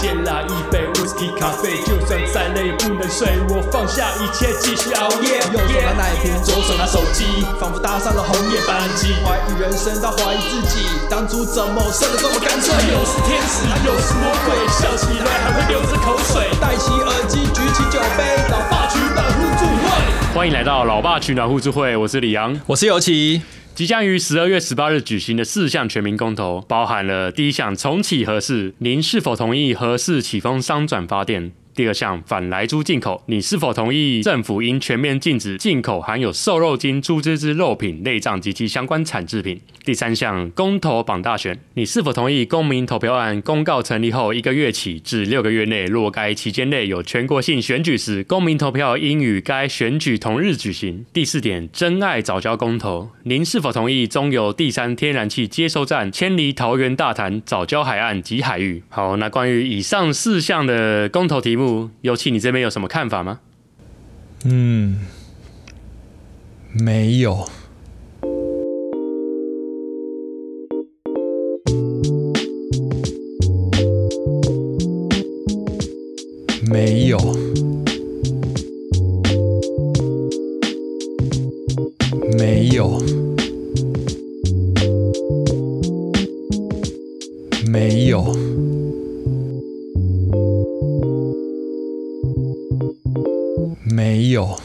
先来一杯 whisky 咖啡，就算再累也不能睡，我放下一切继续熬夜。右手拿奶瓶，左手拿手机，仿佛搭上了红眼班机，怀疑人生到怀疑自己，当初怎么生得这么干脆？又是天使，又是魔鬼，欢迎来到老爸取暖互助会，我是李阳。我是尤其。即将于十二月十八日举行的四项全民公投，包含了第一项重启核四，您是否同意核四启封商转发电？第二项反来猪进口，你是否同意政府应全面禁止进口含有瘦肉精、猪脂之肉品、内脏及其相关产制品？第三项公投榜大选，你是否同意公民投票案公告成立后一个月起至六个月内，若该期间内有全国性选举时，公民投票应与该选举同日举行？第四点真爱早教公投，您是否同意中油第三天然气接收站迁离桃园大潭早教海岸及海域？好，那关于以上四项的公投题目尤其你这边有什么看法吗？嗯，没有，没有，没有，没有。有。